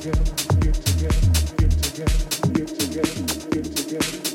together, get together, get together, get together, get together.